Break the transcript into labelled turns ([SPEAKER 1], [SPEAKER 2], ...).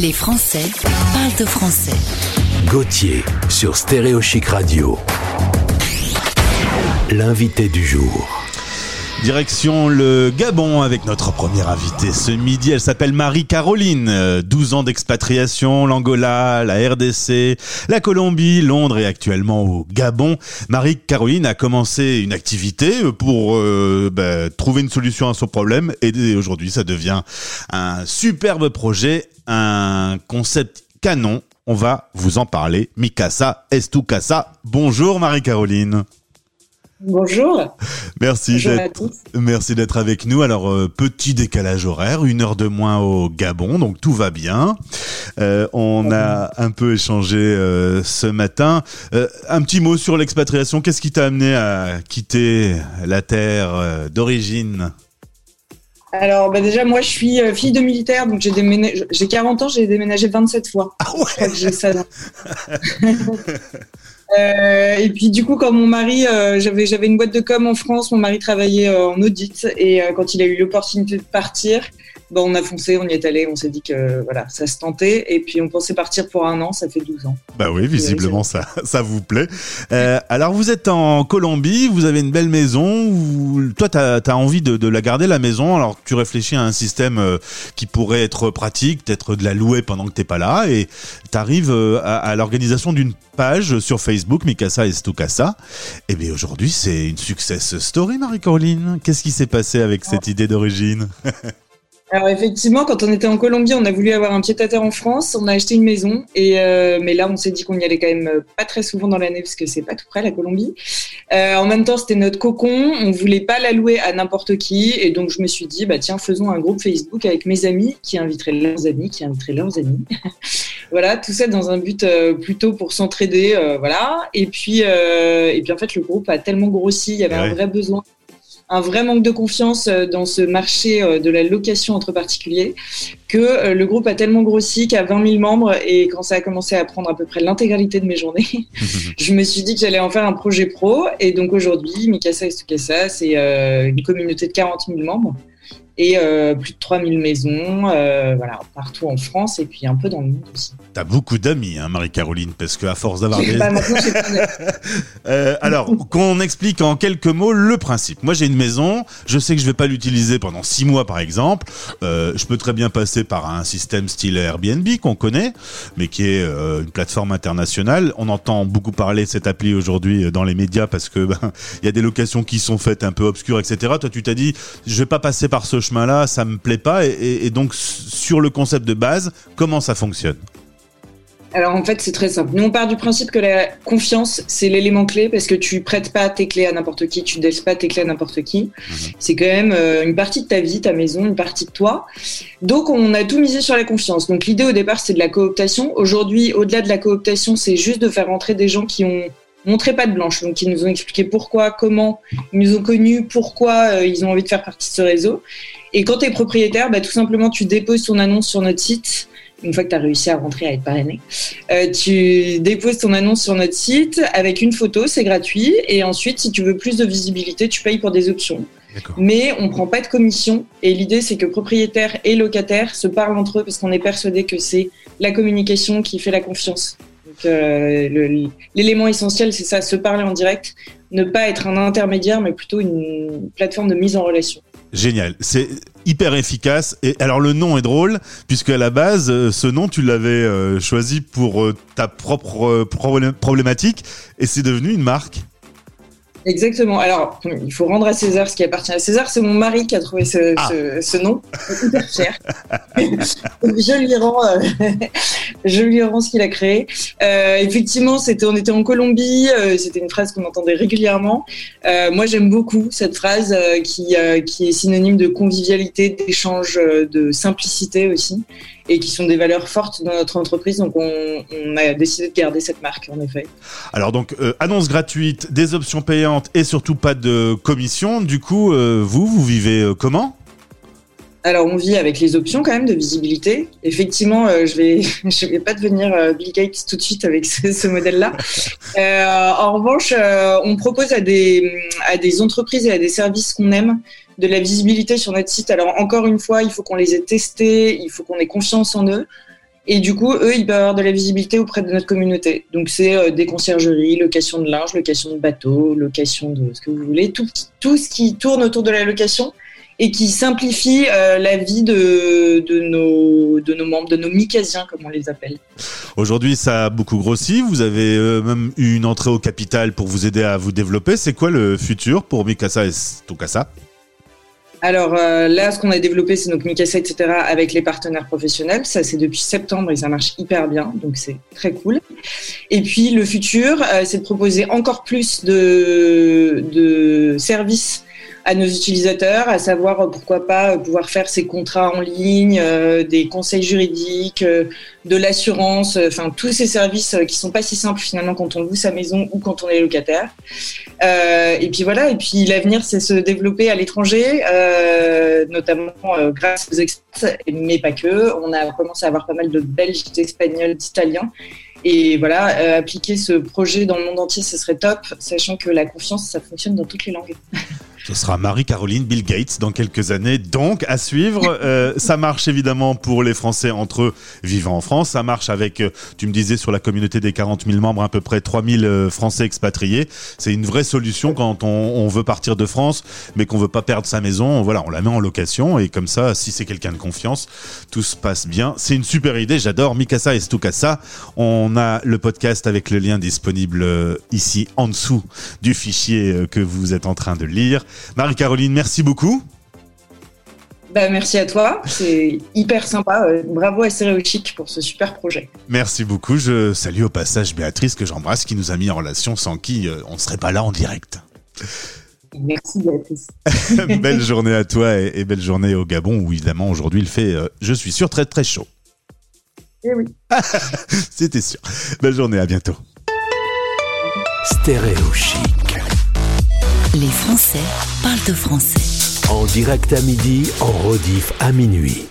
[SPEAKER 1] Les Français parlent de français.
[SPEAKER 2] Gauthier sur Stéréo Chic Radio. L'invité du jour.
[SPEAKER 3] Direction le Gabon avec notre première invitée ce midi. Elle s'appelle Marie-Caroline. Euh, 12 ans d'expatriation, l'Angola, la RDC, la Colombie, Londres et actuellement au Gabon. Marie-Caroline a commencé une activité pour euh, bah, trouver une solution à son problème et aujourd'hui ça devient un superbe projet, un concept canon. On va vous en parler. Mikasa Estukasa. Bonjour Marie-Caroline.
[SPEAKER 4] Bonjour.
[SPEAKER 3] Merci d'être
[SPEAKER 4] tous.
[SPEAKER 3] merci d'être avec nous. Alors euh, petit décalage horaire, une heure de moins au Gabon, donc tout va bien. Euh, on a un peu échangé euh, ce matin. Un petit mot sur l'expatriation. Qu'est-ce qui t'a amené à quitter la terre d'origine?
[SPEAKER 4] Alors bah déjà moi je suis fille de militaire donc j'ai déménagé j'ai 40 ans, j'ai déménagé 27 fois.
[SPEAKER 3] Ah
[SPEAKER 4] Je crois que j'ai ça. Euh, et puis du coup quand mon mari euh, j'avais j'avais une boîte de com en France, mon mari travaillait euh, en audit et quand il a eu l'opportunité de partir, bah, on a foncé, on y est allé, on s'est dit que voilà, ça se tentait et puis on pensait partir pour un an, ça fait 12 ans.
[SPEAKER 3] Bah oui, visiblement ça, ça vous plaît. Alors vous êtes en Colombie, vous avez une belle maison. vous- Toi, t'as as envie de, de la garder la maison. Alors tu réfléchis à un système qui pourrait être pratique, peut-être de la louer pendant que t'es pas là, et t'arrives euh, à, à l'organisation d'une page sur Facebook, Mikasa Estukasa. Et bien aujourd'hui, c'est une success story, Marie-Caroline. Qu'est-ce qui s'est passé avec cette idée d'origine
[SPEAKER 4] Alors effectivement, quand on était en Colombie, on a voulu avoir un pied-à-terre en France, on a acheté une maison, et euh, mais là on s'est dit qu'on y allait quand même euh, pas très souvent dans l'année parce que c'est pas tout près la Colombie. Euh, en même temps, c'était notre cocon, on voulait pas la louer à n'importe qui, et donc je me suis dit bah tiens faisons un groupe Facebook avec mes amis qui inviteraient leurs amis, qui inviteraient leurs amis. voilà, tout ça dans un but euh, plutôt pour s'entraider, euh, voilà. Et puis euh, et puis en fait le groupe a tellement grossi, il y avait
[SPEAKER 3] Ouais.
[SPEAKER 4] un vrai besoin un vrai manque de confiance dans ce marché de la location entre particuliers que le groupe a tellement grossi qu'à 20 000 membres et quand ça a commencé à prendre à peu près l'intégralité de mes journées, je me suis dit que j'allais en faire un projet pro et donc aujourd'hui, Mikasa et Stukasa, c'est une communauté de 40 000 membres et euh, plus de 3 000 maisons, euh, voilà, partout en France et puis un peu dans le monde aussi.
[SPEAKER 3] T'as beaucoup d'amis, hein, Marie-Caroline, parce que à force d'avoir des, Euh, alors, qu'on explique en quelques mots le principe. Moi, j'ai une maison, je sais que je vais pas l'utiliser pendant six mois, par exemple. Euh, je peux très bien passer par un système style Airbnb qu'on connaît, mais qui est une plateforme internationale. On entend beaucoup parler de cette appli aujourd'hui dans les médias parce que ben, il y a des locations qui sont faites un peu obscures, etc. Toi, tu t'as dit, je vais pas passer par ce chemin-là, ça me plaît pas. Et, donc, sur le concept de base, comment ça fonctionne?
[SPEAKER 4] Alors en fait, c'est très simple. Nous, on part du principe que la confiance, c'est l'élément clé parce que tu prêtes pas tes clés à n'importe qui, tu laisses pas tes clés à n'importe qui. C'est quand même euh, une partie de ta vie, ta maison, une partie de toi. Donc, on a tout misé sur la confiance. Donc, l'idée au départ, c'est de la cooptation. Aujourd'hui, au-delà de la cooptation, c'est juste de faire rentrer des gens qui ont montré pas de blanche, donc qui nous ont expliqué pourquoi, comment, ils nous ont connus, pourquoi euh, ils ont envie de faire partie de ce réseau. Et quand tu es propriétaire, bah, tout simplement, tu déposes ton annonce sur notre site une fois que tu as réussi à rentrer, à être parrainé. Euh, tu déposes ton annonce sur notre site avec une photo, c'est gratuit. Et ensuite, si tu veux plus de visibilité, tu payes pour des options. Mais on prend pas de commission. Et l'idée, c'est que propriétaires et locataires se parlent entre eux parce qu'on est persuadé que c'est la communication qui fait la confiance. Euh, l'élément essentiel, c'est ça, se parler en direct, ne pas être un intermédiaire, mais plutôt une plateforme de mise en relation.
[SPEAKER 3] Génial, c'est hyper efficace. Et alors le nom est drôle puisque à la base, euh, ce nom tu l'avais euh, choisi pour ta propre problé- problématique et c'est devenu une marque.
[SPEAKER 4] Exactement. Alors, il faut rendre à César ce qui appartient à César. C'est mon mari qui a trouvé ce,
[SPEAKER 3] Ah.
[SPEAKER 4] ce, ce nom. Hyper cher. je lui rends, euh, je lui rends ce qu'il a créé. Euh, effectivement, c'était, on était en Colombie. euh, c'était une phrase qu'on entendait régulièrement. Euh, moi, j'aime beaucoup cette phrase euh, qui, euh, qui est synonyme de convivialité, d'échange, de simplicité aussi, et qui sont des valeurs fortes dans notre entreprise. Donc, on, on a décidé de garder cette marque, en effet.
[SPEAKER 3] Alors donc euh, annonce gratuite, des options payantes et surtout pas de commission. Du coup, euh, vous, vous vivez euh, comment?
[SPEAKER 4] Alors, on vit avec les options quand même de visibilité. Effectivement, euh, je vais, je vais pas devenir euh, Bill Gates tout de suite avec ce, ce modèle-là. Euh, en revanche, on propose à des, à des entreprises et à des services qu'on aime de la visibilité sur notre site. Alors, encore une fois, il faut qu'on les ait testés, il faut qu'on ait confiance en eux. Et du coup, eux, ils peuvent avoir de la visibilité auprès de notre communauté. Donc, c'est euh, des conciergeries, location de linge, location de bateau, location de ce que vous voulez, tout, tout ce qui tourne autour de la location et qui simplifie euh, la vie de, de, nos, de nos membres, de nos micasiens, comme on les appelle.
[SPEAKER 3] Aujourd'hui, ça a beaucoup grossi. Vous avez euh, même eu une entrée au capital pour vous aider à vous développer. C'est quoi le futur pour Mikasa et Stokasa
[SPEAKER 4] alors euh, là, ce qu'on a développé, c'est donc Mikasa, etc., avec les partenaires professionnels. Ça, c'est depuis septembre et ça marche hyper bien, donc c'est très cool. Et puis le futur, euh, c'est de proposer encore plus de, services à nos utilisateurs, à savoir euh, pourquoi pas pouvoir faire ces contrats en ligne, des conseils juridiques, de l'assurance, enfin tous ces services qui sont pas si simples finalement quand on loue sa maison ou quand on est locataire. Euh, et puis voilà, et puis l'avenir, c'est se développer à l'étranger, euh, notamment euh, grâce aux experts, mais pas que. On a commencé à avoir pas mal de Belges, d'Espagnols, d'Italiens. Et voilà, appliquer ce projet dans le monde entier, ce serait top, sachant que la confiance, ça fonctionne dans toutes les langues.
[SPEAKER 3] Ce sera Marie-Caroline Bill Gates dans quelques années. Donc, à suivre. Euh, ça marche évidemment pour les Français entre eux vivant en France. Ça marche avec, euh, tu me disais, sur la communauté des 40 000 membres, à peu près 3 000 euh, Français expatriés. C'est une vraie solution quand on, on, veut partir de France, mais qu'on veut pas perdre sa maison. Voilà, on la met en location et comme ça, si c'est quelqu'un de confiance, tout se passe bien. C'est une super idée. J'adore Mikasa et Stukasa. On a le podcast avec le lien disponible ici en dessous du fichier que vous êtes en train de lire. Marie-Caroline, merci beaucoup.
[SPEAKER 4] Bah, merci à toi, c'est hyper sympa. Euh, bravo à Chic pour ce super projet.
[SPEAKER 3] Merci beaucoup. Je salue au passage Béatrice que j'embrasse, qui nous a mis en relation, sans qui euh, on ne serait pas là en direct.
[SPEAKER 4] Merci Béatrice.
[SPEAKER 3] belle journée à toi et, belle journée au Gabon où évidemment aujourd'hui il fait, euh, je suis sûr, très très chaud.
[SPEAKER 4] Eh oui.
[SPEAKER 3] C'était sûr. Belle journée, à bientôt.
[SPEAKER 2] Stéréo chic.
[SPEAKER 1] Les Français parlent de français.
[SPEAKER 2] En direct à midi, en rediff à minuit.